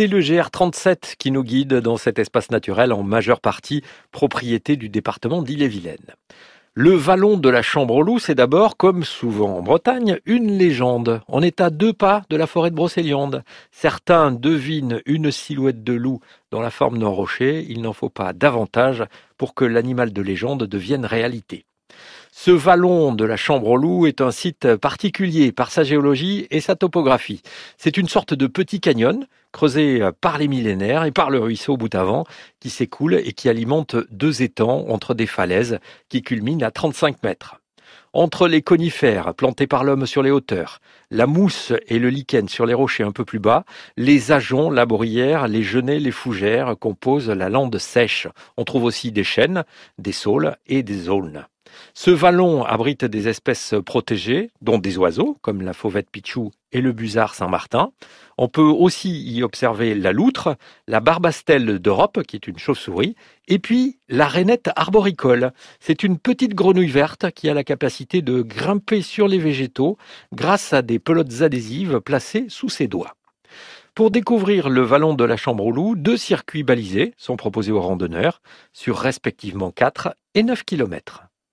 C'est le GR37 qui nous guide dans cet espace naturel en majeure partie propriété du département d'Ille-et-Vilaine. Le vallon de la Chambre-Loup, c'est d'abord, comme souvent en Bretagne, une légende. On est à deux pas de la forêt de Brocéliande. Certains devinent une silhouette de loup dans la forme d'un rocher. Il n'en faut pas davantage pour que l'animal de légende devienne réalité. Ce vallon de la Chambre-Loup est un site particulier par sa géologie et sa topographie. C'est une sorte de petit canyon creusé par les millénaires et par le ruisseau Boutavant qui s'écoule et qui alimente deux étangs entre des falaises qui culminent à 35 mètres. Entre les conifères plantés par l'homme sur les hauteurs, la mousse et le lichen sur les rochers un peu plus bas, les ajoncs, la bruyère, les genêts, les fougères composent la lande sèche. On trouve aussi des chênes, des saules et des aulnes. Ce vallon abrite des espèces protégées, dont des oiseaux, comme la fauvette pichou et le busard Saint-Martin. On peut aussi y observer la loutre, la barbastelle d'Europe, qui est une chauve-souris, et puis la rainette arboricole. C'est une petite grenouille verte qui a la capacité de grimper sur les végétaux grâce à des pelotes adhésives placées sous ses doigts. Pour découvrir le vallon de la Chambre au Loup, deux circuits balisés sont proposés aux randonneurs sur respectivement 4 et 9 kilomètres.